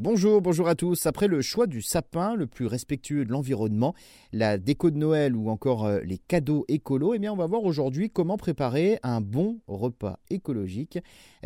Bonjour, bonjour à tous. Après le choix du sapin le plus respectueux de l'environnement, la déco de Noël ou encore euh, les cadeaux écolos, eh bien on va voir aujourd'hui comment préparer un bon repas écologique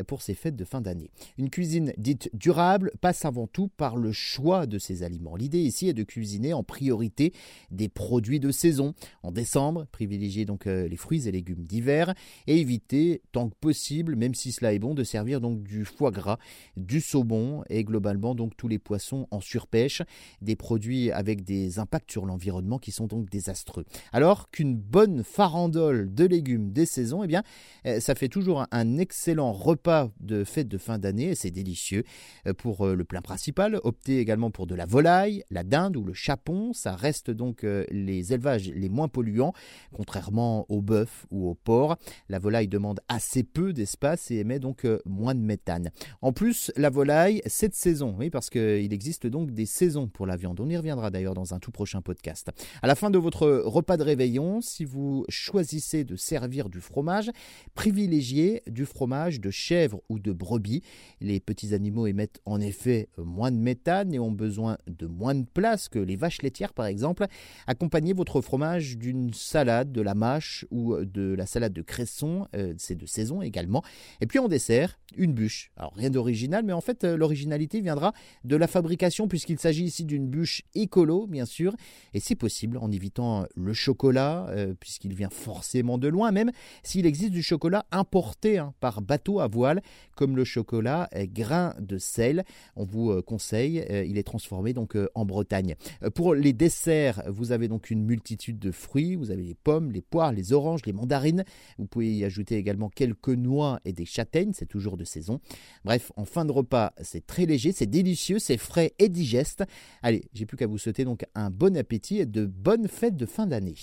pour ces fêtes de fin d'année. Une cuisine dite durable passe avant tout par le choix de ses aliments. L'idée ici est de cuisiner en priorité des produits de saison. En décembre, privilégier donc euh, les fruits et légumes d'hiver et éviter tant que possible, même si cela est bon, de servir donc du foie gras, du saumon et globalement tous les poissons en surpêche, des produits avec des impacts sur l'environnement qui sont donc désastreux. Alors qu'une bonne farandole de légumes des saisons, eh bien, euh, ça fait toujours un excellent repas de fête de fin d'année et c'est délicieux. Euh, pour euh, le plein principal, optez également pour de la volaille, la dinde ou le chapon. Ça reste donc les élevages les moins polluants, contrairement au bœuf ou au porc. La volaille demande assez peu d'espace et émet donc moins de méthane. En plus, la volaille, cette saison, oui, parce qu'il existe donc des saisons pour la viande. On y reviendra d'ailleurs dans un tout prochain podcast. À la fin de votre repas de réveillon, si vous choisissez de servir du fromage, privilégiez du fromage de chèvre ou de brebis. Les petits animaux émettent en effet moins de méthane et ont besoin de moins de place que les vaches laitières par exemple. Accompagnez votre fromage d'une salade, de la mâche ou de la salade de cresson, euh, c'est de saison également. Et puis en dessert, une bûche. Alors rien d'original, mais en fait euh, l'originalité viendra de la fabrication puisqu'il s'agit ici d'une bûche écolo bien sûr, et c'est possible en évitant le chocolat euh, puisqu'il vient forcément de loin, même s'il existe du chocolat importé hein, par bateau à voile comme le chocolat grain de sel. On vous euh, conseille, il est transformé donc en Bretagne. Pour les desserts, vous avez donc une multitude de fruits, vous avez les pommes, les poires, les oranges, les mandarines. Vous pouvez y ajouter également quelques noix et des châtaignes, c'est toujours saison. Bref, en fin de repas, c'est très léger, c'est délicieux, c'est frais et digeste. Allez, j'ai plus qu'à vous souhaiter donc un bon appétit et de bonnes fêtes de fin d'année.